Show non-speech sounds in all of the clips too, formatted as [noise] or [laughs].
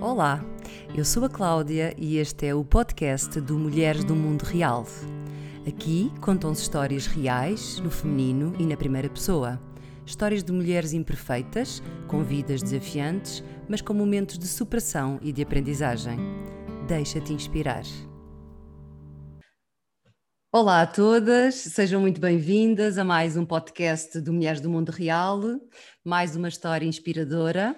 Olá, eu sou a Cláudia e este é o podcast do Mulheres do Mundo Real. Aqui contam-se histórias reais, no feminino e na primeira pessoa. Histórias de mulheres imperfeitas, com vidas desafiantes, mas com momentos de superação e de aprendizagem. Deixa-te inspirar. Olá a todas, sejam muito bem-vindas a mais um podcast do Mulheres do Mundo Real, mais uma história inspiradora.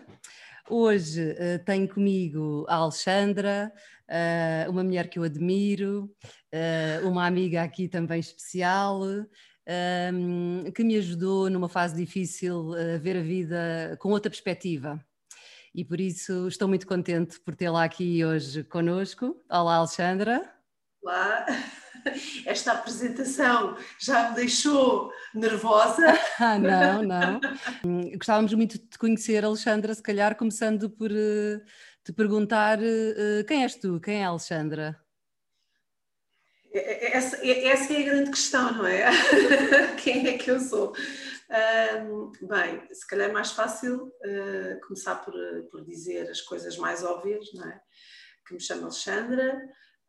Hoje uh, tenho comigo a Alexandra, uh, uma mulher que eu admiro, uh, uma amiga aqui também especial, um, que me ajudou numa fase difícil a ver a vida com outra perspectiva. E por isso estou muito contente por tê-la aqui hoje conosco. Olá, Alexandra. Olá [laughs] esta apresentação já me deixou nervosa. [laughs] Ah, não, não. Gostávamos muito de te conhecer, Alexandra, se calhar começando por uh, te perguntar uh, quem és tu, quem é a Alexandra? É, é, essa, essa, é a grande questão, não é? [laughs] quem é que eu sou? Um, bem, se calhar é mais fácil uh, começar por, por dizer as coisas mais óbvias, não é? Que me chamo Alexandra,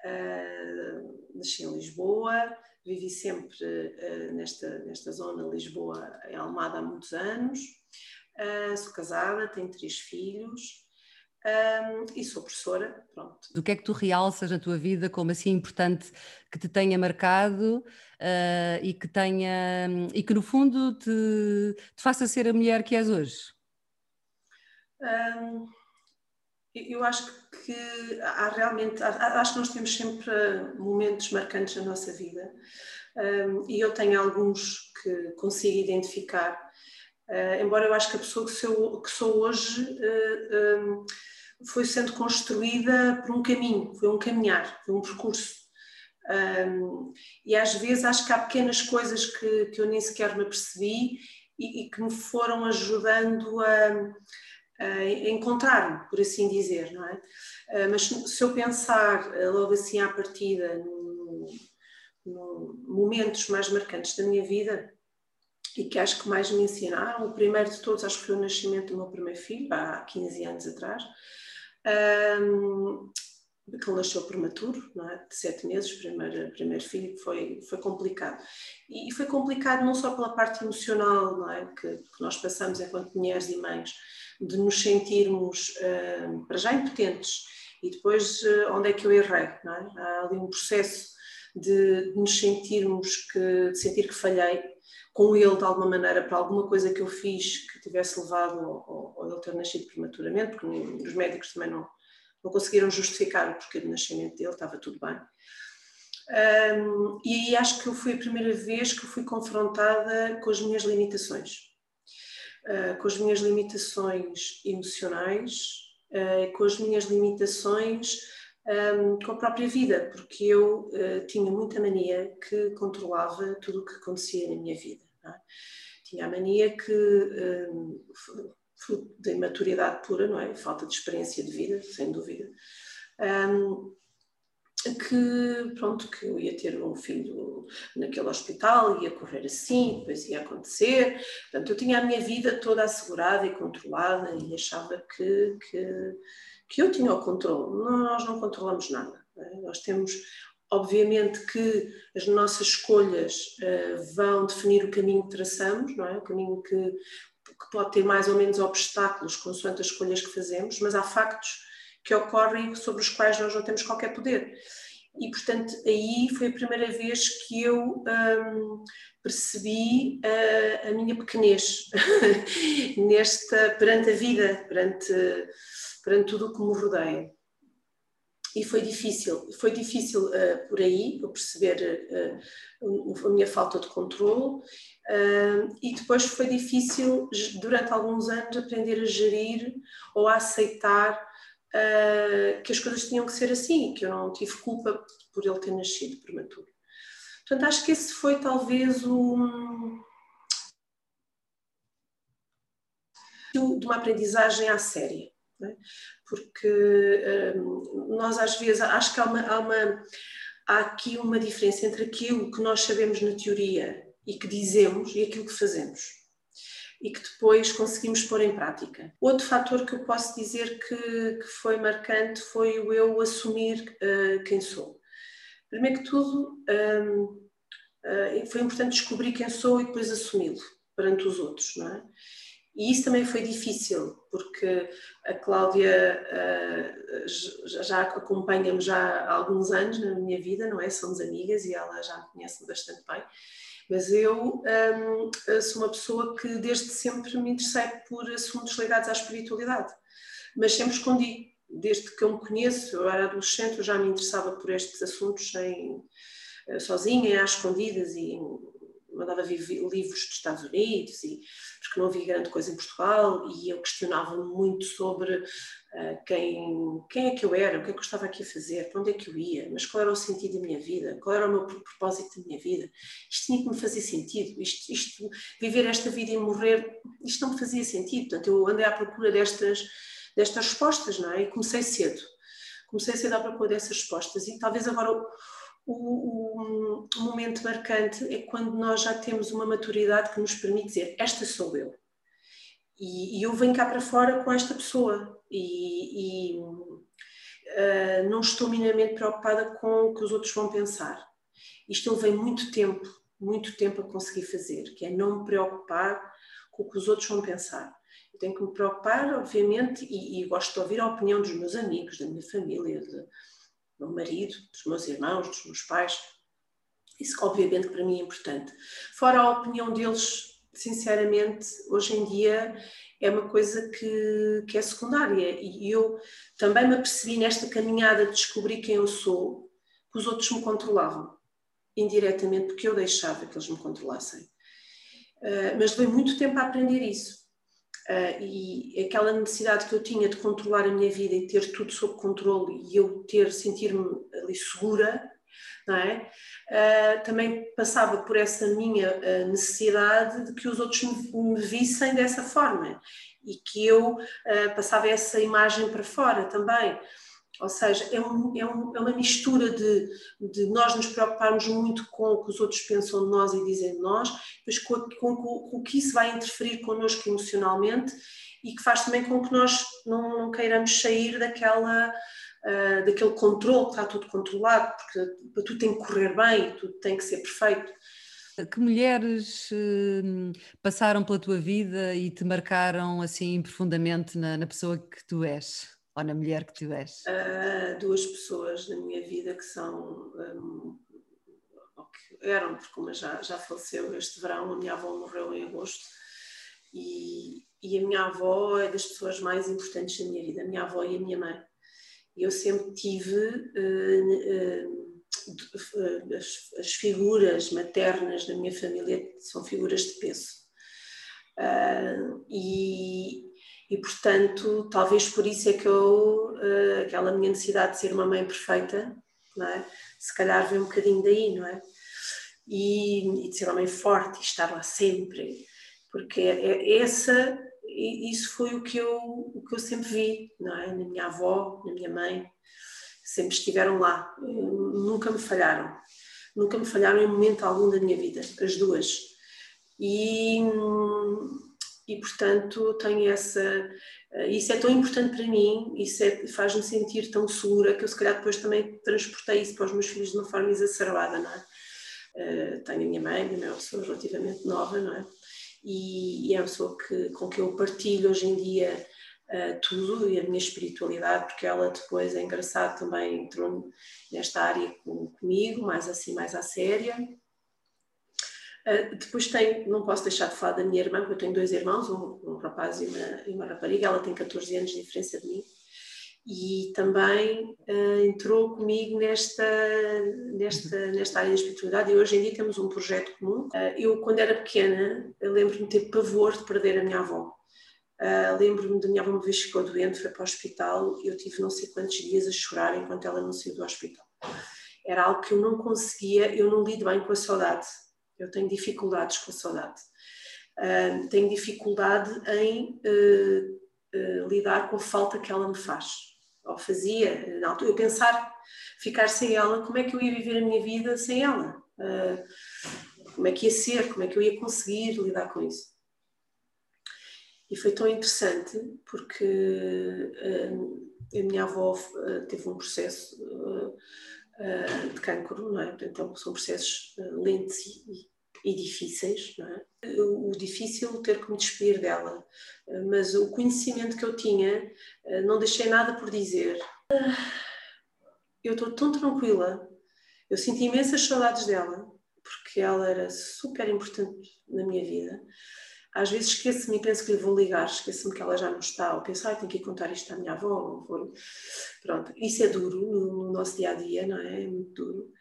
Uh, nasci em Lisboa, vivi sempre uh, nesta, nesta zona, Lisboa, em Almada, há muitos anos. Uh, sou casada, tenho três filhos e sou professora. Pronto. Do que é que tu realças na tua vida como assim importante que te tenha marcado e que tenha e que no fundo te, te faça ser a mulher que és hoje? Um, eu acho que há realmente, acho que nós temos sempre momentos marcantes na nossa vida um, e eu tenho alguns que consigo identificar, uh, embora eu acho que a pessoa que sou, que sou hoje uh, um, foi sendo construída por um caminho, foi um caminhar, foi um percurso. Um, e às vezes acho que há pequenas coisas que, que eu nem sequer me apercebi e, e que me foram ajudando a encontrar-me, por assim dizer, não é? Ah, mas se eu pensar ah, logo assim à partida no, no momentos mais marcantes da minha vida e que acho que mais me ensinaram, o primeiro de todos acho que foi o nascimento do meu primeiro filho, há 15 anos atrás, um, que ele nasceu prematuro, não é? de sete meses, primeiro, primeiro filho, foi, foi complicado. E foi complicado não só pela parte emocional não é? que, que nós passamos enquanto mulheres e mães, de nos sentirmos uh, para já impotentes e depois uh, onde é que eu errei, não é? Há ali um processo de, de nos sentirmos que, de sentir que falhei com ele de alguma maneira para alguma coisa que eu fiz que tivesse levado ao ele ter nascido prematuramente, porque os médicos também não, não conseguiram justificar o porquê do nascimento dele, estava tudo bem. Um, e aí acho que foi a primeira vez que fui confrontada com as minhas limitações uh, com as minhas limitações emocionais, uh, com as minhas limitações um, ehm, com a própria vida, porque eu uh, tinha muita mania que controlava tudo o que acontecia na minha vida. É? Tinha a mania que, um, ehm, fruto da imaturidade pura, não é? Falta de experiência de vida, sem dúvida. Um, ehm, que pronto que eu ia ter um filho naquele hospital ia correr assim depois ia acontecer. Portanto eu tinha a minha vida toda assegurada e controlada e achava que que, que eu tinha o controle. Nós não controlamos nada é? nós temos obviamente que as nossas escolhas uh, vão definir o caminho que traçamos não é? O caminho que, que pode ter mais ou menos obstáculos consoante as escolhas que fazemos mas há factos que ocorrem sobre os quais nós não temos qualquer poder. E, portanto, aí foi a primeira vez que eu um, percebi a, a, minha pequenez [laughs] nesta, perante a vida, perante, perante tudo o que me rodeia. E foi difícil, foi difícil uh, por aí, eu perceber uh, a minha falta de controle, uh, e depois foi difícil, durante alguns anos, aprender a gerir ou a aceitar uh, que as coisas tinham que ser assim, que eu não tive culpa por ele ter nascido prematuro. Portanto, acho que esse foi talvez um. de uma aprendizagem à séria, é? porque um, nós às vezes acho que há, uma, há, uma, há aqui uma diferença entre aquilo que nós sabemos na teoria e que dizemos e aquilo que fazemos. E que depois conseguimos pôr em prática. Outro fator que eu posso dizer que, que foi marcante foi o eu assumir uh, quem sou. Primeiro que tudo, um, uh, eh, foi importante descobrir quem sou e depois assumi-lo perante os outros, não é? E isso também foi difícil, porque a Cláudia uh, já acompanha-me já há alguns anos na minha vida, não é? Somos amigas e ela já me conhece bastante bem. Mas eu um, sou uma pessoa que desde sempre me interessei por assuntos ligados à espiritualidade, mas sempre escondi. Desde que eu me conheço, eu era adolescente, eu já me interessava por estes assuntos sem, eh, sozinha, às escondidas e mandava vir livros dos Estados Unidos e porque não havia grande coisa em Portugal e eu questionava muito sobre quem, quem é que eu era, o que é que eu estava aqui a fazer, para onde é que eu ia, mas qual era o sentido da minha vida, qual era o meu propósito da minha vida. Isto tinha que me fazer sentido, isto, isto, viver esta vida e morrer, isto não me fazia sentido. Portanto, eu andei à procura destas, destas respostas, não é? E comecei cedo. Comecei cedo à procura dessas respostas e talvez agora o, o, momento marcante é quando nós já temos uma maturidade que nos permite dizer: Esta sou eu. E, e eu venho cá para fora com esta pessoa. E, e uh, não estou minimamente preocupada com o que os outros vão pensar. Isto eu levei muito tempo, muito tempo a conseguir fazer, que é não me preocupar com o que os outros vão pensar. Eu tenho que me preocupar, obviamente, e, e gosto de ouvir a opinião dos meus amigos, da minha família, de, meu marido, dos meus irmãos, dos meus pais. Isso, obviamente, para mim é importante. Fora a opinião deles, sinceramente, hoje em dia é uma coisa que, que é secundária. E eu também me apercebi nesta caminhada de descobrir quem eu sou, que os outros me controlavam, indiretamente, porque eu deixava que eles me controlassem. Uh, mas levei muito tempo a aprender isso. Uh, e aquela necessidade que eu tinha de controlar a minha vida e ter tudo sob controle e eu ter, sentir-me ali segura, não é? Uh, também passava por essa minha uh, necessidade de que os outros me, me, vissem dessa forma e que eu passava essa imagem para fora também. Ou seja, é, um, é, um, é, uma mistura de, de, nós nos preocuparmos muito com o que os outros pensam de nós e dizem de nós, mas com, com, com o que isso vai interferir connosco emocionalmente e que faz também com que nós não, não queiramos sair daquela, uh, daquele controle, que está tudo controlado, porque tudo tem que correr bem, tudo tem que ser perfeito. Que mulheres uh, passaram pela tua vida e te marcaram assim profundamente na, na pessoa que tu és? ou na mulher que tu és? Uh, duas pessoas na minha vida que são, um, que eram, porque uma já, já faleceu este verão, a minha avó morreu em agosto, e, e a minha avó é das pessoas mais importantes da minha vida, a minha avó e a minha mãe. Eu sempre tive uh, uh, as, as, figuras maternas da minha família são figuras de peso. e, e portanto, talvez por isso é que eu, uh, aquela minha necessidade de ser uma mãe perfeita, não é? se calhar vem um bocadinho daí, não é? E, e de ser uma mãe forte e estar lá sempre, porque é, é essa, isso foi o que, eu, o que eu sempre vi, não é? Na minha avó, na minha mãe, sempre estiveram lá, nunca me falharam, nunca me falharam em momento algum da minha vida, as duas. E e portanto tenho essa eh, isso é tão importante para mim isso é, faz-me sentir tão segura que eu se calhar depois também transportei isso para os meus filhos de uma forma exacerbada não é? Uh, tenho a minha mãe, minha mãe é uma pessoa relativamente nova não é? E, e é uma pessoa que, com que eu partilho hoje em dia uh, tudo e a minha espiritualidade porque ela depois é engraçado também entrou nesta área com, comigo mais assim mais à séria. Uh, depois tem, não posso deixar de falar da minha irmã, porque eu tenho dois irmãos, um, um rapaz e uma, e uma, rapariga, ela tem 14 anos de diferença de mim, e também uh, entrou comigo nesta, nesta, nesta área da espiritualidade e hoje em dia temos um projeto comum. Uh, eu, quando era pequena, lembro-me de ter pavor de perder a minha avó. lembro-me da minha avó uma vez ficou doente, foi para o hospital e eu tive não sei quantos dias a chorar enquanto ela não saiu do hospital. Era algo que eu não conseguia, eu não lido bem com a saudade eu tenho dificuldades com a saudade. Uh, tenho dificuldade em uh, uh, lidar com a falta que ela me faz. Ou fazia, na altura, eu pensar, ficar sem ela, como é que eu ia viver a minha vida sem ela? como é que ia ser? Como é que eu ia conseguir lidar com isso? E foi tão interessante porque uh, a minha avó uh, teve um processo de cancro, não é? Portanto, são processos lentos e, e difíceis, não é? O difícil ter que me despedir dela, mas o conhecimento que eu tinha, não deixei nada por dizer. Eu estou tão tranquila, eu senti imensas saudades dela, porque ela era super importante na minha vida. Às vezes esqueço-me e penso que lhe vou ligar, esqueço-me que ela já não está, ou penso, ai, tenho que contar isto à minha avó. Vou... Pronto, isso é duro no, no nosso dia a dia, não é? É muito duro.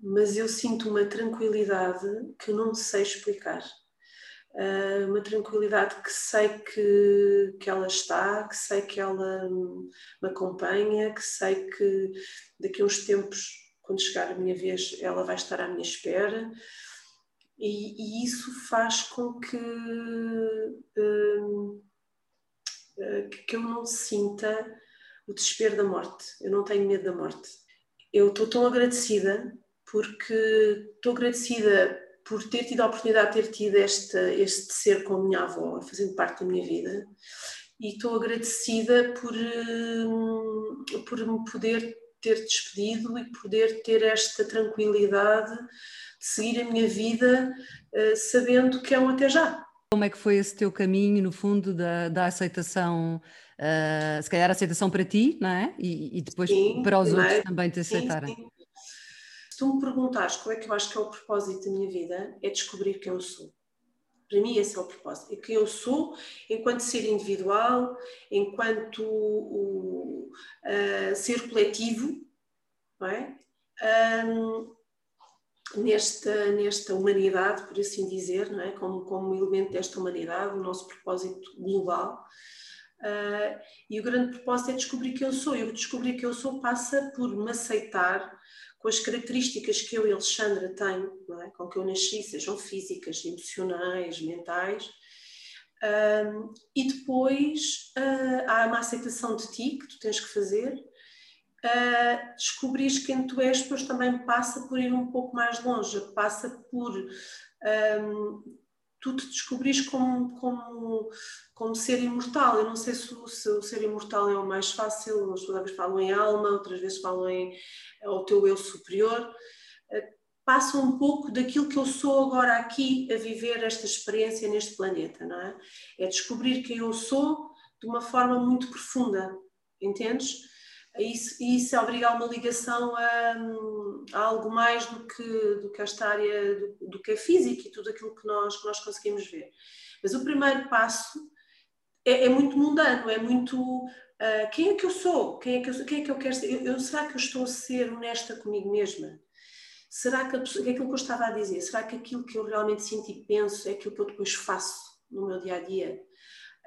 Mas eu sinto uma tranquilidade que eu não sei explicar. Uh, uma tranquilidade que sei que, que ela está, que sei que ela me acompanha, que sei que daqui a uns tempos quando chegar a minha vez, ela vai estar à minha espera. E, e isso faz com que, hum, eh, que eu não sinta o desespero da morte. Eu não tenho medo da morte. Eu estou tão agradecida porque estou agradecida por ter tido a oportunidade de ter tido este, este ser com a minha avó, fazendo parte da minha vida, e estou agradecida por, hum, por me poder ter despedido e poder ter esta tranquilidade de seguir a minha vida uh, sabendo que é um até já. Como é que foi esse teu caminho, no fundo, da, da aceitação, uh, se calhar a aceitação para ti, não é? E, e depois sim, para os outros também te aceitarem. Sim, sim. Se tu me perguntares qual é que eu acho que é o propósito da minha vida, é descobrir quem eu sou. Para mim, esse é o propósito. É quem eu sou enquanto ser individual, enquanto o, uh, ser coletivo, não é? Um, nesta, nesta humanidade, por assim dizer, não é? como, como elemento desta humanidade, o nosso propósito global. Uh, e o grande propósito é descobrir quem eu sou. E o descobrir quem eu sou passa por me aceitar com as características que eu e Alexandra tenho, é? com que eu nasci, sejam físicas, emocionais, mentais, um, e depois uh, há uma aceitação de ti que tu tens que fazer. Uh, descobrires quem tu és, depois também passa por ir um pouco mais longe, passa por um, tu te descobrires como, como, como ser imortal. Eu não sei se, se o ser imortal é o mais fácil, umas vezes falam em alma, outras vezes falam em o teu eu superior. Eh, passa um pouco daquilo que eu sou agora aqui a viver esta experiência neste planeta, não é? É descobrir quem eu sou de uma forma muito profunda, entendes? Isso, isso é obrigar uma ligação a, a, algo mais do que, do que esta área, do, do, que é física e tudo aquilo que nós, que nós conseguimos ver. Mas o primeiro passo é, é muito mundano, é muito uh, quem é que eu sou? Quem é que eu, quem é que eu quero ser? Eu, eu, será que eu estou a ser honesta comigo mesma? Será que, a, que é aquilo que eu estava a dizer, será que aquilo que eu realmente sinto e penso é aquilo que eu depois faço no meu dia a dia?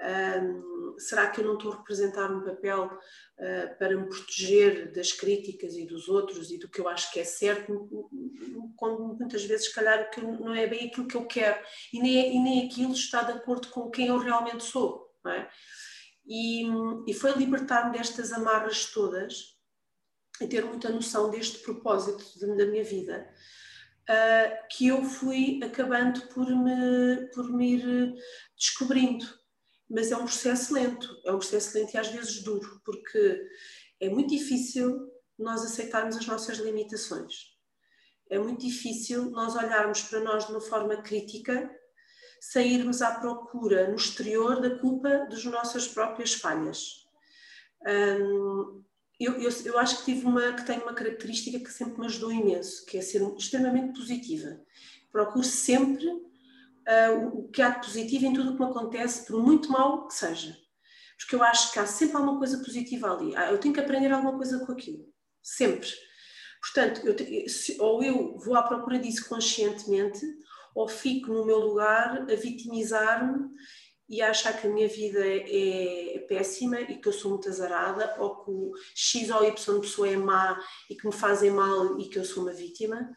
Um, será que eu não estou a representar um papel uh, para me proteger das críticas e dos outros e do que eu acho que é certo, quando muitas vezes, se calhar, que não é bem aquilo que eu quero e nem, é, e nem aquilo está de acordo com quem eu realmente sou. É? E, e foi libertar-me destas amarras todas e ter muita noção deste propósito de, da minha vida. Uh, que eu fui acabando por me, por me ir descobrindo mas é um processo lento, é um processo lento e às vezes duro, porque é muito difícil nós aceitarmos as nossas limitações. É muito difícil nós olharmos para nós de uma forma crítica, sairmos à procura no exterior da culpa das nossas próprias falhas. Hum, eu, eu, eu, acho que tive uma que tenho uma característica que sempre me ajudou imenso, que é ser extremamente positiva. Procuro sempre uh, o que há de positivo em tudo o que me acontece, por muito mal que seja. Porque eu acho que há sempre alguma coisa positiva ali. Ah, eu tenho que aprender alguma coisa com aquilo. Sempre. Portanto, eu, ou eu vou à procura disso conscientemente, ou fico no meu lugar a vitimizar-me e a achar que a minha vida é, é, péssima e que eu sou muito azarada, ou que o X ou Y pessoa é má e que me fazem mal e que eu sou uma vítima.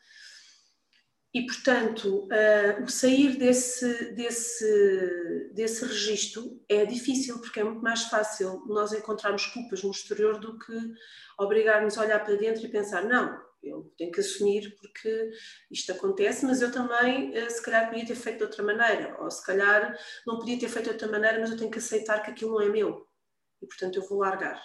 E, portanto, uh, sair desse, desse, desse registro é difícil, porque é muito mais fácil nós encontrarmos culpas no exterior do que obrigar-nos a olhar para dentro e pensar: não, eu tenho que assumir porque isto acontece, mas eu também, eh, se calhar, podia ter feito de outra maneira, ou se calhar não podia ter feito de outra maneira, mas eu tenho que aceitar que aquilo não é meu e, portanto, eu vou largar.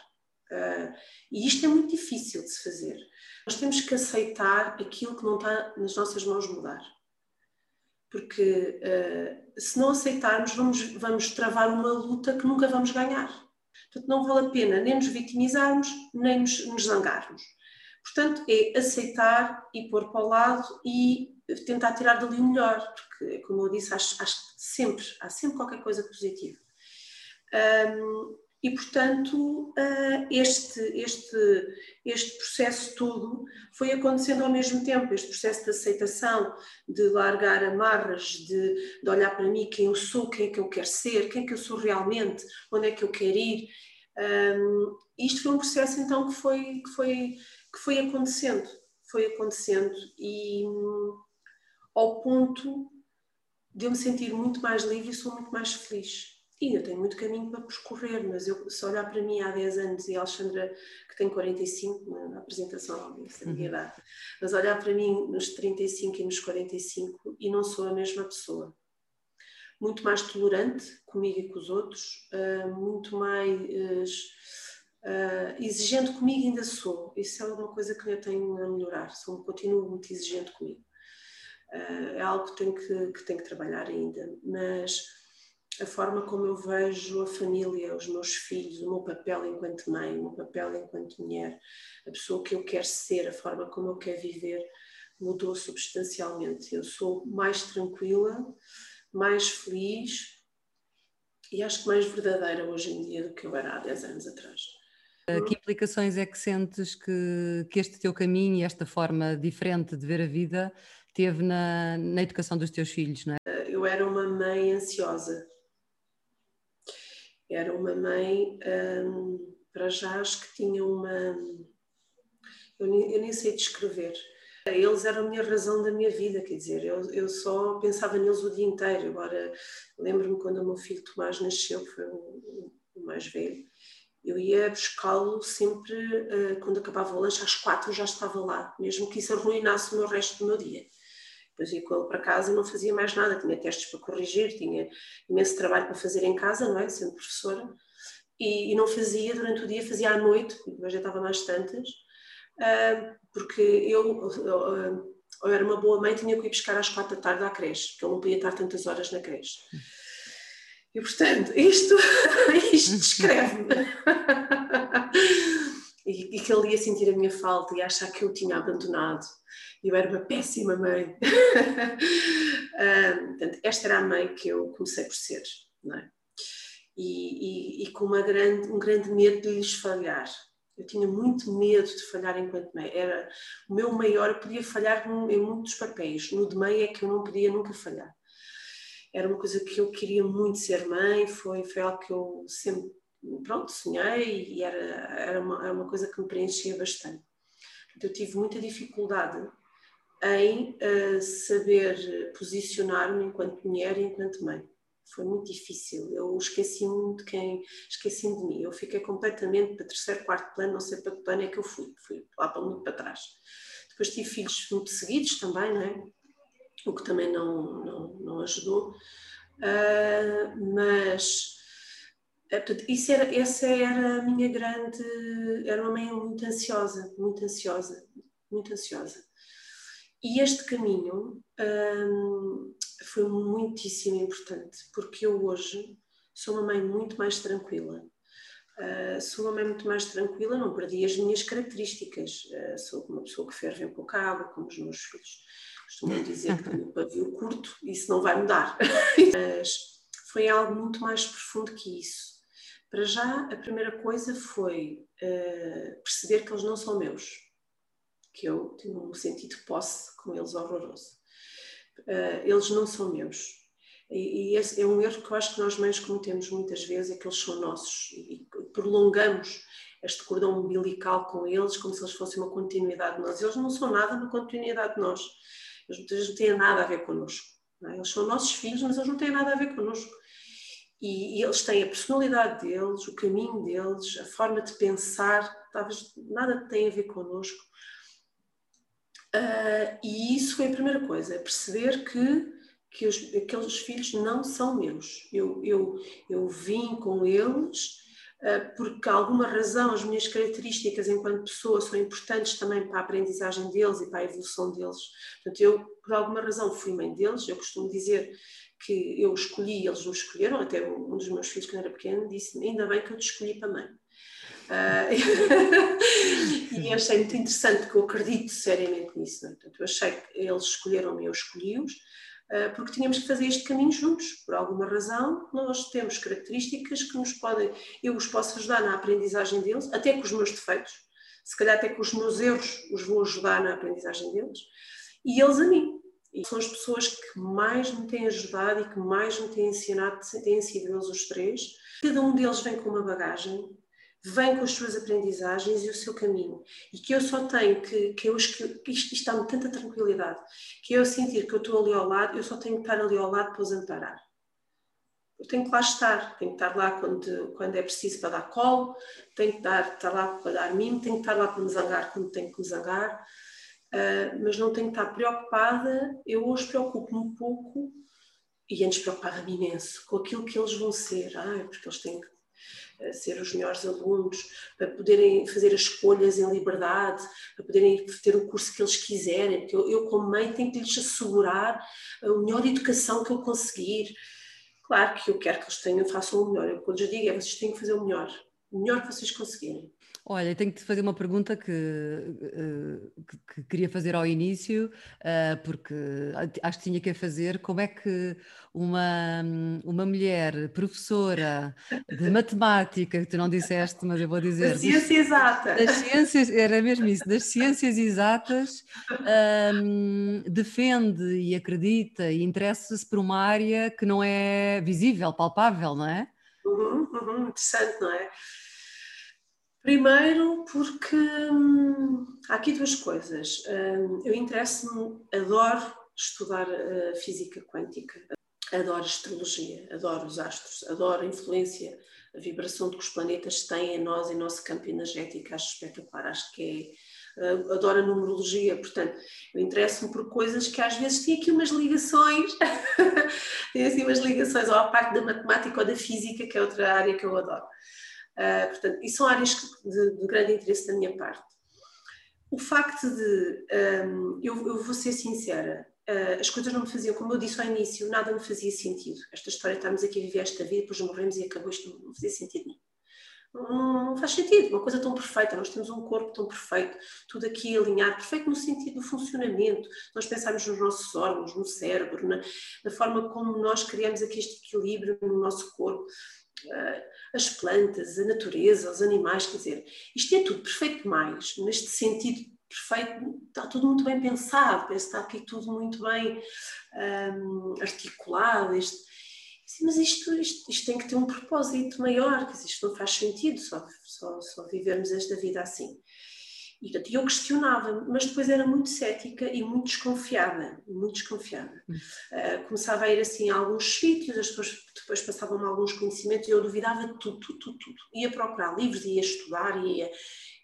Uh, e isto é muito difícil de se fazer. Nós temos que aceitar aquilo que não está nas nossas mãos mudar. Porque uh, se não aceitarmos, vamos, vamos travar uma luta que nunca vamos ganhar. Portanto, não vale a pena nem nos vitimizarmos, nem nos, nos zangarmos. Portanto, é aceitar e pôr para o lado e tentar tirar dali o melhor, porque, como eu disse, acho, acho sempre, há sempre qualquer coisa positiva. Um, e, portanto, ah, este, este, este processo todo foi acontecendo ao mesmo tempo, este processo de aceitação, de largar amarras, de, de olhar para mim quem eu sou, quem é que eu quero ser, quem é que eu sou realmente, onde é que eu quero ir. Um, isto foi um processo então que foi, que foi, que foi acontecendo, foi acontecendo e ao ponto de eu me sentir muito mais livre e sou muito mais feliz. E eu tenho muito caminho para percorrer, mas eu, se olhar para mim há 10 anos e a Alexandra, que tem 45, na, na apresentação, não disse a minha uhum. idade, mas olhar para mim nos 35 e nos 45 e não sou a mesma pessoa. Muito mais tolerante comigo e com os outros, uh, muito mais uh, exigente comigo ainda sou. Isso é uma coisa que eu tenho a melhorar, sou, continuo muito exigente comigo. Uh, é algo que tenho que, que tenho que trabalhar ainda, mas a forma como eu vejo a família, os meus filhos, o meu papel enquanto mãe, o meu papel enquanto mulher, a pessoa que eu quero ser, a forma como eu quero viver, mudou substancialmente. Eu sou mais tranquila, mais feliz e acho que mais verdadeira hoje em dia do que eu era há 10 anos atrás. Que implicações é que sentes que, que este teu caminho e esta forma diferente de ver a vida teve na, na educação dos teus filhos? Não é? Eu era uma mãe ansiosa, era uma mãe, hum, para já acho que tinha uma. Eu nem, eu nem, sei descrever. Eles eram a minha razão da minha vida, quer dizer, eu, eu só pensava neles o dia inteiro. Agora, lembro-me quando o meu filho Tomás nasceu, foi o, o mais velho, eu ia buscá-lo sempre, uh, quando acabava o lanche, às quatro já estava lá, mesmo que isso arruinasse o meu resto do meu dia. Depois ia com ele para casa e não fazia mais nada, tinha testes para corrigir, tinha imenso trabalho para fazer em casa, não é? Sendo professora, e, e não fazia durante o dia, fazia à noite, depois já estava mais tantas, uh, porque eu, uh, eu era uma boa mãe, tinha que ir buscar às quatro da tarde à creche, porque eu não podia estar tantas horas na creche. E portanto, isto, [laughs] isto [laughs] descreve-me. E, e que ele ia sentir a minha falta e achar que eu tinha abandonado eu era uma péssima mãe. uh, [laughs] portanto, esta era a mãe que eu comecei por ser, não é? E, e, e, com uma grande, um grande medo de lhes falhar. Eu tinha muito medo de falhar enquanto mãe. Era o meu maior, eu podia falhar em muitos papéis. No de mãe é que eu não podia nunca falhar. Era uma coisa que eu queria muito ser mãe, foi, foi algo que eu sempre, pronto, sonhei e era, era, uma, era uma coisa que me preenchia bastante. Eu tive muita dificuldade em uh, saber posicionar-me enquanto mulher e enquanto mãe. Foi muito difícil. Eu esqueci-me de quem, esqueci-me de mim. Eu fiquei completamente para terceiro, quarto plano, não sei para que plano é que eu fui. Fui lá para muito para trás. Depois tive filhos muito seguidos também, não é? O que também não, não, não ajudou. Uh, mas portanto, isso era, essa era a minha grande. Era uma mãe muito ansiosa, muito ansiosa, muito ansiosa. E este caminho hum, foi muitíssimo importante, porque eu hoje sou uma mãe muito mais tranquila. Uh, sou uma mãe muito mais tranquila, não perdi as minhas características. Uh, sou uma pessoa que ferve um pouco a água, como os meus filhos. Costumam dizer que tenho o pavio curto, isso não vai mudar. [laughs] Mas foi algo muito mais profundo que isso. Para já, a primeira coisa foi uh, perceber que eles não são meus que eu tenho um sentido de posse com eles horroroso. Uh, eles não são meus. E, e, esse é um erro que eu acho que nós mães cometemos muitas vezes, é que eles são nossos e, e prolongamos este cordão umbilical com eles como se eles fossem uma continuidade de nós. Eles não são nada uma continuidade de nós. Eles não têm nada a ver connosco. É? Eles são nossos filhos, mas eles não têm nada a ver connosco. E, e, eles têm a personalidade deles, o caminho deles, a forma de pensar, talvez nada tem a ver connosco Uh, e isso foi a primeira coisa, perceber que, que os, aqueles filhos não são meus. Eu, eu, eu vim com eles uh, porque, alguma razão, as minhas características enquanto pessoa são importantes também para a aprendizagem deles e para a evolução deles. Portanto, eu, por alguma razão, fui mãe deles. Eu costumo dizer que eu escolhi, eles me escolheram. Até um dos meus filhos, quando era pequeno, disse ainda bem que eu te escolhi para mãe. Uh, [laughs] e achei muito interessante, porque eu acredito seriamente nisso. Né? Portanto, eu achei que eles escolheram-me, eu escolhi-os, uh, porque tínhamos que fazer este caminho juntos. Por alguma razão, nós temos características que nos podem, eu os posso ajudar na aprendizagem deles, até com os meus defeitos, se calhar até com os meus erros os vou ajudar na aprendizagem deles, e eles a mim. E são as pessoas que mais me têm ajudado e que mais me têm ensinado, têm sido eles os três. Cada um deles vem com uma bagagem vem com as suas aprendizagens e o seu caminho. E que eu só tenho que, que, eu, que isto, isto dá-me tanta tranquilidade, que eu sentir que eu estou ali ao lado, eu só tenho que estar ali ao lado para os amparar. Eu tenho que lá estar, tenho que estar lá quando, quando é preciso para dar colo, tenho que estar, estar lá para dar mimo, tenho que estar lá para me zangar quando tenho que me zangar, uh, mas não tenho que estar preocupada, eu hoje preocupo-me um pouco, e antes preocupava-me imenso, com aquilo que eles vão ser, ah, porque eles têm que ser os melhores alunos, para poderem fazer as escolhas em liberdade, para poderem ter o curso que eles quiserem, porque eu, eu como mãe tenho que lhes assegurar a melhor educação que eu conseguir. Claro que eu quero que eles tenham, façam o melhor, eu quando lhes digo é vocês têm que fazer o melhor, o melhor que vocês conseguirem. Olha, tenho que te fazer uma pergunta que, eh, que, que queria fazer ao início, eh, porque acho que tinha que a fazer. Como é que uma, uma mulher professora de matemática, que tu não disseste, mas eu vou dizer. Da ciência exata. Das ciências, era mesmo isso, das ciências exatas, um, defende e acredita e interessa-se por uma área que não é visível, palpável, não é? Uhum, uhum, interessante, não é? Primeiro, porque hum, há aqui duas coisas. Hum, eu interesso-me, adoro estudar uh, física quântica, adoro astrologia, adoro os astros, adoro a influência, a vibração que os planetas têm em nós, em nosso campo energético. Acho espetacular, acho que é. Uh, adoro a numerologia, portanto, eu interesso-me por coisas que às vezes têm aqui umas ligações, [laughs] têm assim umas ligações ou à parte da matemática ou da física, que é outra área que eu adoro. Uh, portanto, e são áreas de, de, grande interesse da minha parte. O facto de, um, eu, eu, vou ser sincera, uh, as coisas não me faziam, como eu disse ao início, nada me fazia sentido. Esta história, estamos aqui a viver esta vida, depois morremos e acabou, isto não fazia sentido nenhum. Não, não faz sentido, uma coisa tão perfeita, nós temos um corpo tão perfeito, tudo aqui alinhado, perfeito no sentido do funcionamento, nós pensarmos nos nossos órgãos, no cérebro, na, na forma como nós criamos aqui este equilíbrio no nosso corpo, as plantas, a natureza, os animais, quer dizer, isto é tudo perfeito demais, neste sentido perfeito, está tudo muito bem pensado, parece que está aqui tudo muito bem um, articulado, este, mas isto, isto, isto, tem que ter um propósito maior, quer dizer, isto não faz sentido só, só, só vivermos esta vida assim. E portanto, eu questionava, mas depois era muito cética e muito desconfiada, muito desconfiada. Uh, começava a ir assim a alguns sítios, as pessoas depois passavam-me alguns conhecimentos e eu duvidava de tudo, tudo, tudo, tudo. Ia procurar livros, ia estudar, ia,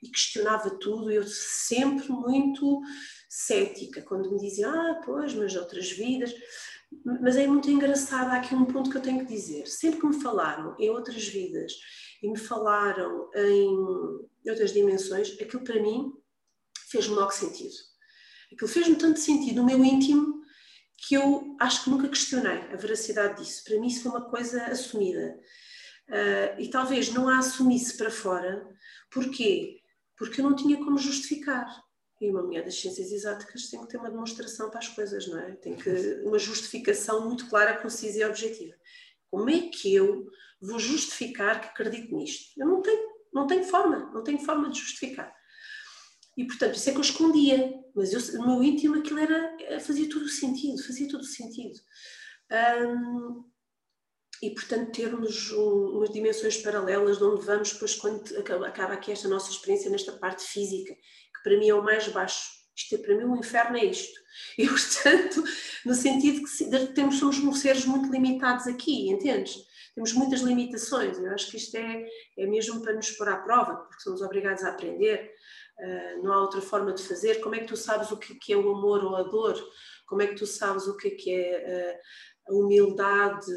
e questionava tudo, eu sempre muito cética, quando me diziam, ah, pois, mas outras vidas... Mas é muito engraçado, há aqui um ponto que eu tenho que dizer. Sempre que me falaram em outras vidas e me falaram em outras dimensões, aquilo para mim fez-me logo sentido. Aquilo fez-me tanto sentido no meu íntimo que eu acho que nunca questionei a veracidade disso. Para mim isso foi uma coisa assumida. Uh, e talvez não a assumisse para fora. Porquê? Porque eu não tinha como justificar. E uma mulher das ciências exatas tem que ter uma demonstração para as coisas, não é? Tem que uma justificação muito clara, concisa e objetiva. Como é que eu vou justificar que acredito nisto? Eu não tenho, não tenho forma, não tenho forma de justificar. E portanto, isso é que eu escondia, mas eu, no meu íntimo aquilo era, eh, fazia todo o sentido, fazia todo o sentido. Um, e portanto termos um, umas dimensões paralelas de onde vamos depois quando acaba, aqui esta nossa experiência nesta parte física, que para mim é o mais baixo. Isto é, para mim o inferno é isto. E portanto, no sentido que temos, somos seres muito limitados aqui, entendes? Temos muitas limitações. Eu acho que isto é, é mesmo para nos pôr à prova, porque somos obrigados a aprender. Uh, não há outra forma de fazer. Como é que tu sabes o que é o amor ou a dor? Como é que tu sabes o que é, que é uh, a humildade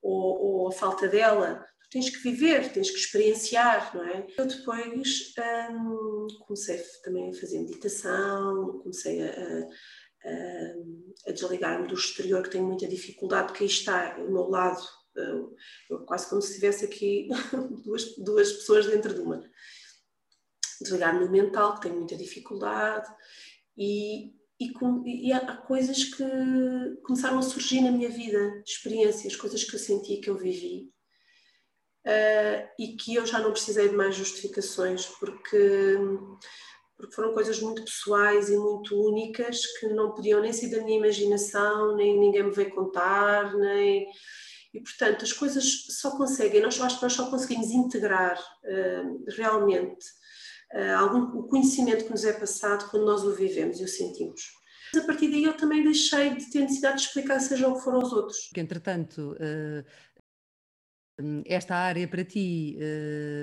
ou, ou, a falta dela? Tu tens que viver, tens que experienciar, não é? Eu depois um, comecei também a fazer meditação, comecei a, a, a desligar-me do exterior, que tenho muita dificuldade, porque aí está o meu lado, quase como se tivesse aqui [laughs] duas, duas pessoas dentro de uma. Desligar-me mental, que tenho muita dificuldade, e, e, e, há coisas que começaram a surgir na minha vida, experiências, coisas que eu senti, que eu vivi, uh, e que eu já não precisei de mais justificações, porque porque foram coisas muito pessoais e muito únicas que não podiam nem ser da minha imaginação, nem ninguém me veio contar, nem. E, portanto, as coisas só conseguem, nós acho que nós só conseguimos integrar uh, realmente uh, algum, o conhecimento que nos é passado quando nós o vivemos e o sentimos. Mas a partir daí eu também deixei de ter necessidade de explicar seja o que foram os outros. Entretanto, uh, esta área para ti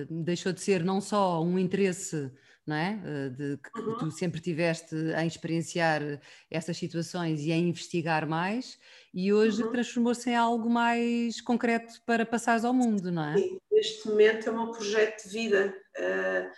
deixou de ser não só um interesse não é? Eh, de que uhum. tu sempre tiveste em experienciar essas situações e em investigar mais, e hoje uhum. transformou-se em algo mais concreto para passares ao mundo, não é? Sim, neste momento é um projeto de vida. Uh,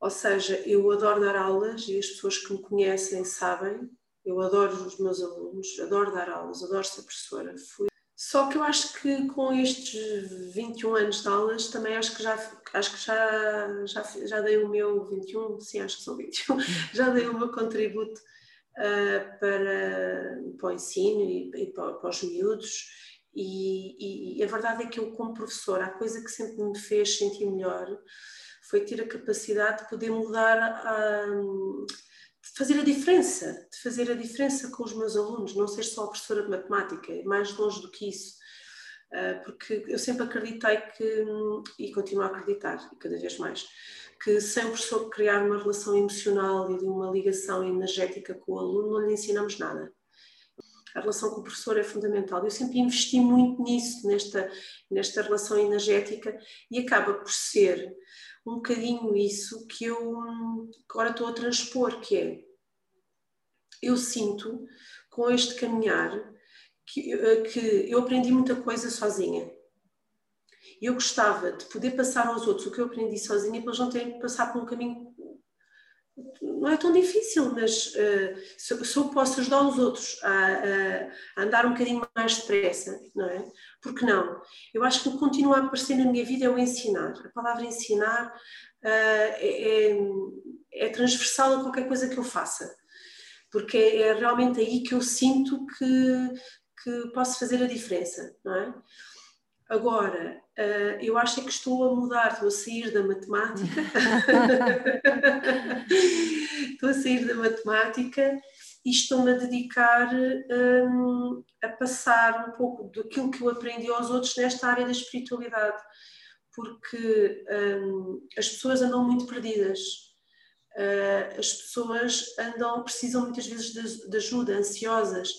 ou seja, eu adoro dar aulas e as pessoas que me conhecem sabem, eu adoro os meus alunos, adoro dar aulas, adoro ser professora. Fui só que eu acho que com estes 21 anos de aulas também acho que já acho que já, já, já dei o meu 21, sim, acho que são 21, [laughs] já dei o meu contributo uh, para, para o ensino e, e para, para, os miúdos. E, e, e, a verdade é que eu, como professora, a coisa que sempre me fez sentir melhor foi ter a capacidade de poder mudar a, fazer a diferença, de fazer a diferença com os meus alunos, não ser só professora de matemática, é mais longe do que isso. Ah, porque eu sempre acreditei que, e continuo a acreditar, cada vez mais, que sem o professor criar uma relação emocional e de uma ligação energética com o aluno, não lhe ensinamos nada. A relação com o professor é fundamental. Eu sempre investi muito nisso, nesta, nesta relação energética, e acaba por ser um bocadinho isso que eu agora estou a transpor, que é eu sinto com este caminhar que, eh, que eu aprendi muita coisa sozinha. Eu gostava de poder passar aos outros o que eu aprendi sozinha para eles não terem que passar por um caminho não é tão difícil, mas uh, se, se, eu posso ajudar os outros a, a, a, andar um bocadinho mais depressa, não é? Porque não? Eu acho que o que continua a aparecer na minha vida é o ensinar. A palavra ensinar uh, é, é, é, transversal a qualquer coisa que eu faça, porque é, é realmente aí que eu sinto que, que posso fazer a diferença, não é? Agora, uh, eu acho que estou a mudar, estou a sair da matemática, [laughs] [laughs] estou a sair da matemática e estou-me a dedicar um, a passar um pouco daquilo que eu aprendi aos outros nesta área da espiritualidade, porque um, as pessoas andam muito perdidas, uh, as pessoas andam, precisam muitas vezes de, de ajuda, ansiosas,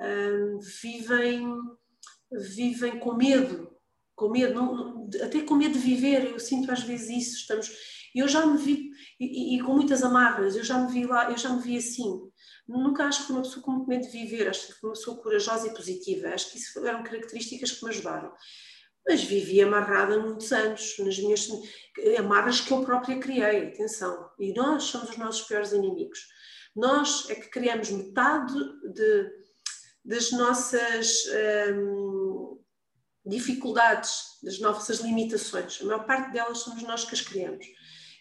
um, vivem vivem com medo, com medo, não, até com medo de viver. Eu sinto às vezes isso. Estamos, eu já me vi e, e, com muitas amarras. Eu já me vi lá, eu já me vi assim. Nunca acho que uma pessoa com muito medo de viver. Acho que uma pessoa corajosa e positiva. Acho que isso eram características que me ajudaram. Mas vivi amarrada muitos anos nas minhas amarras que eu própria criei. Atenção. E nós somos os nossos piores inimigos. Nós é que criamos metade de das nossas hum, dificuldades, das nossas limitações. A maior parte delas somos nós que as criamos.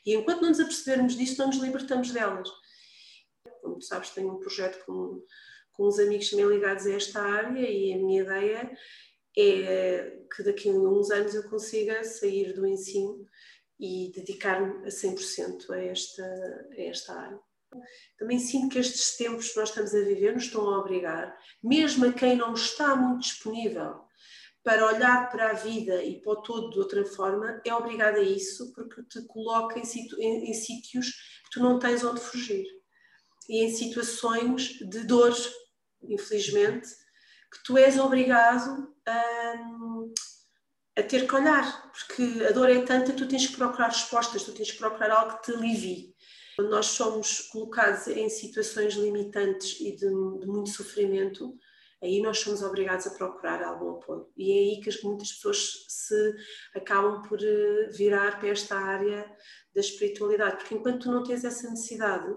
E enquanto não nos apercebermos disso, não nos libertamos delas. Como tu sabes, tenho um projeto com, com uns amigos também ligados a esta área e a minha ideia é que daqui a uns anos eu consiga sair do ensino e dedicar-me a 100% a esta, a esta área. Também sinto que estes tempos que nós estamos a viver nos estão a obrigar, mesmo a quem não está muito disponível para olhar para a vida e para o todo de outra forma, é obrigado a isso porque te coloca em, em, em sítios que tu não tens onde fugir. E em situações de dor, infelizmente, que tu és obrigado a, a ter que olhar, porque a dor é tanta tu tens que procurar respostas, tu tens que procurar algo que te alivie. Quando nós somos colocados em situações limitantes e de, de muito sofrimento, aí nós somos obrigados a procurar algum apoio. E é aí que muitas pessoas se acabam por eh, virar para esta área da espiritualidade, porque enquanto tu não tens essa necessidade,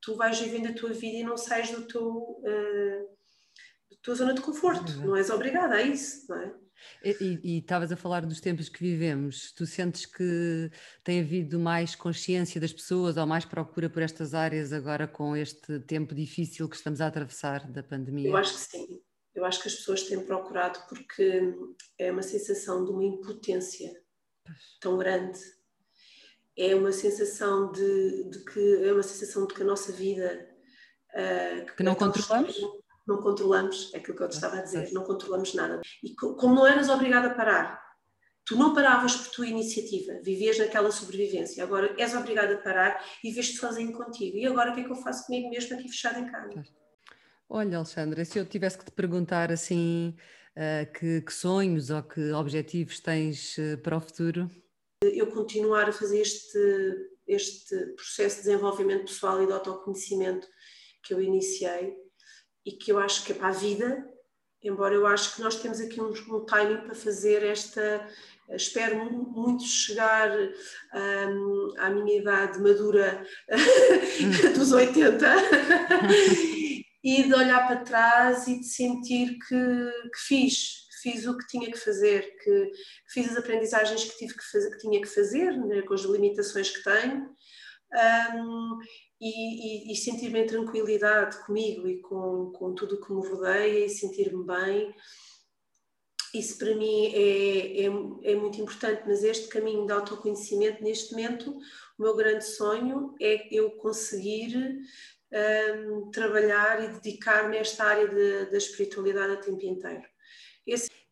tu vais vivendo a tua vida e não sais do teu, uh, da tua zona de conforto, uhum. não és obrigada a isso, não é? E estavas a falar dos tempos que vivemos, tu sentes que tem havido mais consciência das pessoas ou mais procura por estas áreas agora com este tempo difícil que estamos a atravessar da pandemia? Eu acho que sim, eu acho que as pessoas têm procurado porque é uma sensação de uma impotência tão grande, é uma sensação de, de que é uma sensação de que a nossa vida uh, que, que não controlamos não controlamos, é aquilo que eu te estava a dizer, não controlamos nada. E como não eras obrigada a parar, tu não paravas por tua iniciativa, vivias naquela sobrevivência, agora és obrigada a parar e vês-te sozinho contigo. E agora o que é que eu faço comigo mesmo aqui fechado em casa? Olha, Alexandra, se eu tivesse que te perguntar assim, uh, que, que, sonhos ou que objetivos tens uh, para o futuro? Eu continuar a fazer este, este processo de desenvolvimento pessoal e de autoconhecimento que eu iniciei e que eu acho que é para a vida, embora eu acho que nós temos aqui um, um timing para fazer esta. Espero muito chegar um, à minha idade madura [laughs] dos 80 [laughs] e de olhar para trás e de sentir que, que fiz, fiz o que tinha que fazer, que, fiz as aprendizagens que tive que fazer, que tinha que fazer, né, com as limitações que tenho. Um, e, e, e sentir-me em tranquilidade comigo e com, com tudo o que me rodeia e sentir-me bem. Isso para mim é, é, é, muito importante, mas este caminho de autoconhecimento, neste momento, o meu grande sonho é eu conseguir um, trabalhar e dedicar-me a esta área de, da espiritualidade a tempo inteiro.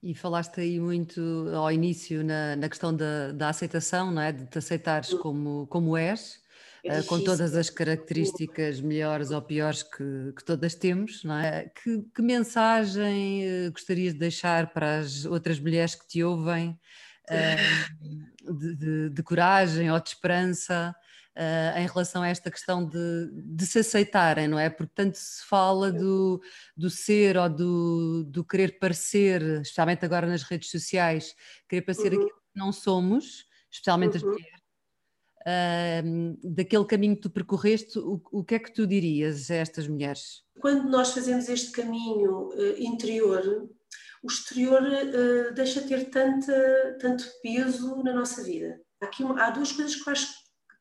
E falaste aí muito ao início na, na questão da, da aceitação, não é? De te aceitares como, como és é com todas as características melhores ou piores que, que todas temos, não é? Que, que, mensagem eh, gostarias de deixar para as outras mulheres que te ouvem uh, [laughs] de, de, de, coragem ou de esperança uh, em relação a esta questão de, de, se aceitarem, não é? Porque tanto se fala do, do ser ou do, do querer parecer, especialmente agora nas redes sociais, querer parecer uhum. aquilo que não somos, especialmente uhum. as mulheres daquele caminho que tu percorreste, o, o, que é que tu dirias a estas mulheres? Quando nós fazemos este caminho uh, interior, o exterior uh, deixa de ter tanta, tanto peso na nossa vida. Aqui, há duas coisas que eu acho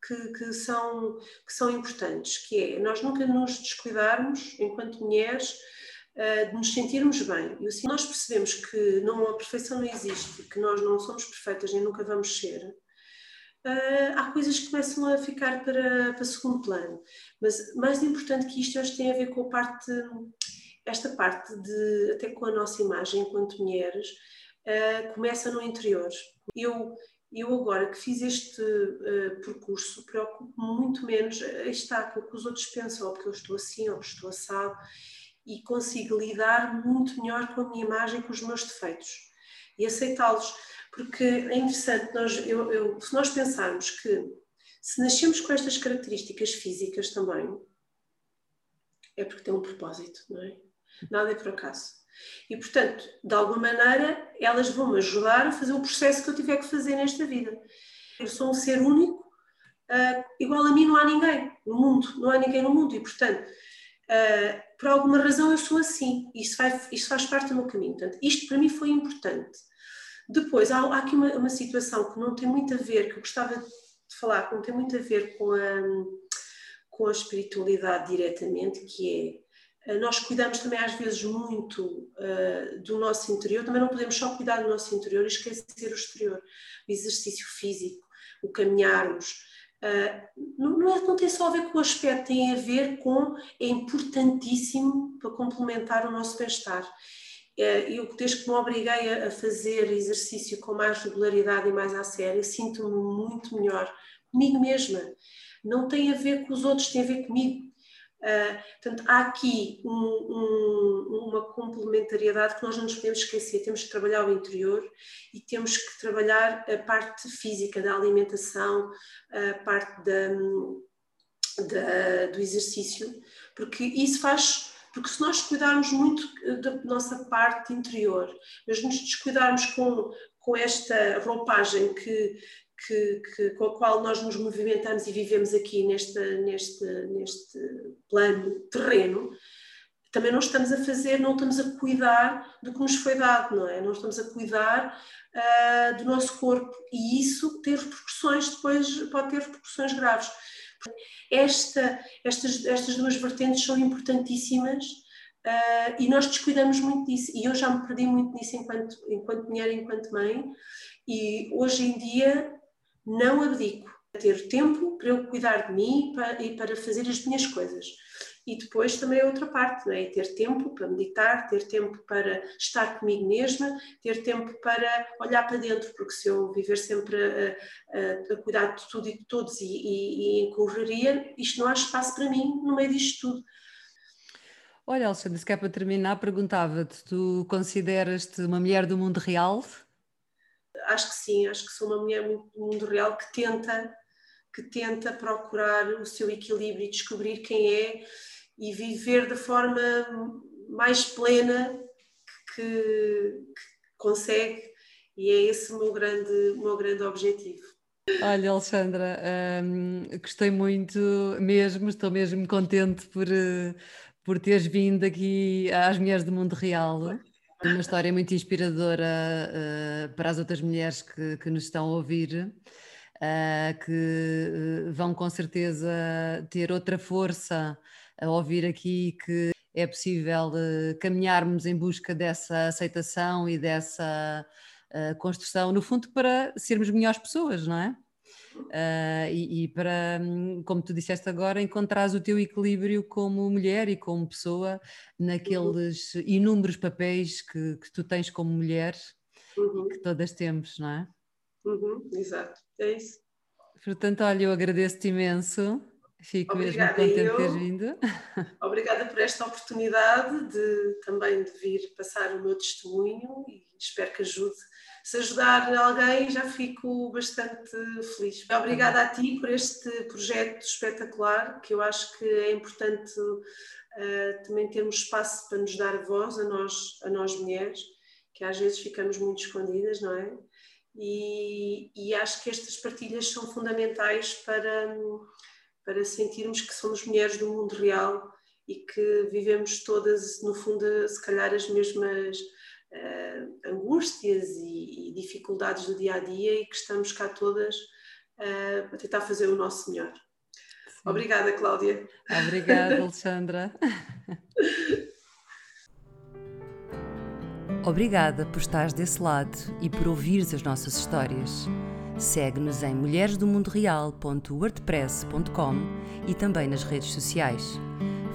que, que, são, que são importantes, que é nós nunca nos descuidarmos, enquanto mulheres, uh, de nos sentirmos bem. E assim nós percebemos que não, a perfeição não existe, que nós não somos perfeitas nem nunca vamos ser, uh, há coisas que começam a ficar para, para segundo plano. Mas mais importante que isto, que tem a ver com a parte, esta parte de, até com a nossa imagem enquanto mulheres, uh, começa no interior. Eu, eu agora que fiz este uh, percurso, preocupo-me muito menos, aí está, com o que os outros pensam, ou porque eu estou assim, ou estou assado, e consigo lidar muito melhor com a minha imagem, com os meus defeitos, e aceitá-los porque é interessante, nós, eu, eu, se nós pensarmos que se nascemos com estas características físicas também, é porque tem um propósito, não é? Nada é por acaso. E, portanto, de alguma maneira, elas vão me ajudar a fazer o processo que eu tiver que fazer nesta vida. Eu sou um ser único, uh, igual a mim não há ninguém no mundo, não há ninguém no mundo, e, portanto, uh, por alguma razão eu sou assim, isso, vai, isso faz parte do meu caminho. Portanto, isto para mim foi importante. Depois, há, há aqui uma, uma, situação que não tem muito a ver, que eu gostava de falar, que não tem muito a ver com a, com a espiritualidade diretamente, que é nós cuidamos também às vezes muito uh, do nosso interior, também não podemos só cuidar do nosso interior e esquecer o exterior, o exercício físico, o caminharmos. Uh, não, não, é, não, tem só a ver com o aspecto, tem a ver com, é importantíssimo para complementar o nosso bem-estar. Eh, eu desde que me obriguei a fazer exercício com mais regularidade e mais à sério, sinto-me muito melhor comigo mesma. Não tem a ver com os outros, tem a ver comigo. Uh, portanto, há aqui um, um, uma complementariedade que nós não nos podemos esquecer. Temos que trabalhar o interior e temos que trabalhar a parte física da alimentação, a parte da, da, do exercício, porque isso faz. Porque se nós cuidarmos muito da nossa parte interior, mas nos descuidarmos com, com esta roupagem que, que, que, com a qual nós nos movimentamos e vivemos aqui neste, neste, neste plano terreno, também não estamos a fazer, não estamos a cuidar do que nos foi dado, não é? Não estamos a cuidar uh, do nosso corpo e isso ter repercussões depois, pode ter repercussões graves. Esta, estas, estas duas vertentes são importantíssimas uh, e nós descuidamos muito disso e eu já me perdi muito nisso enquanto, enquanto mulher, enquanto mãe e hoje em dia não abdico a ter tempo para eu cuidar de mim e para fazer as minhas coisas. E depois também a outra parte, não é? ter tempo para meditar, ter tempo para estar comigo mesma, ter tempo para olhar para dentro, porque se eu viver sempre a, a, a cuidar de tudo e de todos e, e, e em correria, isto não há espaço para mim no meio disto tudo. Olha, Alexandre, se quer para terminar, perguntava-te: tu consideras-te uma mulher do mundo real? Acho que sim, acho que sou uma mulher muito do mundo real que tenta, que tenta procurar o seu equilíbrio e descobrir quem é e viver da forma mais plena que, que consegue e é esse o meu grande, o meu grande objetivo. Olha, Alexandra, hum, gostei muito mesmo, estou mesmo contente por, eh, por teres vindo aqui às Mulheres do Mundo Real. Uma história muito inspiradora uh, para as outras mulheres que, que nos estão a ouvir, uh, que eh, vão com certeza ter outra força a ouvir aqui que é possível uh, caminharmos em busca dessa aceitação e dessa construção, no fundo, para sermos melhores pessoas, não é? Uh, e, e, para, hum, como tu disseste agora, encontrares o teu equilíbrio como mulher e como pessoa naqueles uhum. inúmeros papéis que, que, tu tens como mulher uhum. e que todas temos, não é? Uhum, exato, é isso. Portanto, olha, eu agradeço-te imenso. Fico Obrigada, mesmo contente de teres vindo. [laughs] Obrigada por esta oportunidade de também de vir passar o meu testemunho e espero que ajude se ajudar alguém, já fico bastante feliz. Obrigada a ti por este projeto espetacular, que eu acho que é importante uh, também termos espaço para nos dar voz a nós, a nós mulheres, que às vezes ficamos muito escondidas, não é? E, e acho que estas partilhas são fundamentais para, para sentirmos que somos mulheres do mundo real e que vivemos todas, no fundo, se calhar as mesmas uh, angústias e, e, dificuldades do dia a dia e que estamos cá todas uh, a tentar fazer o nosso melhor. Sim. Obrigada, Cláudia. Obrigada, [laughs] Alexandra. Obrigada por estares desse lado e por ouvires as nossas histórias. Segue-nos em mulheresdomundoreal.wordpress.com e também nas redes sociais.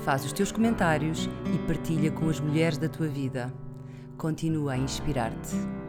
Faz os teus comentários e partilha com as mulheres da tua vida continua a inspirar-te.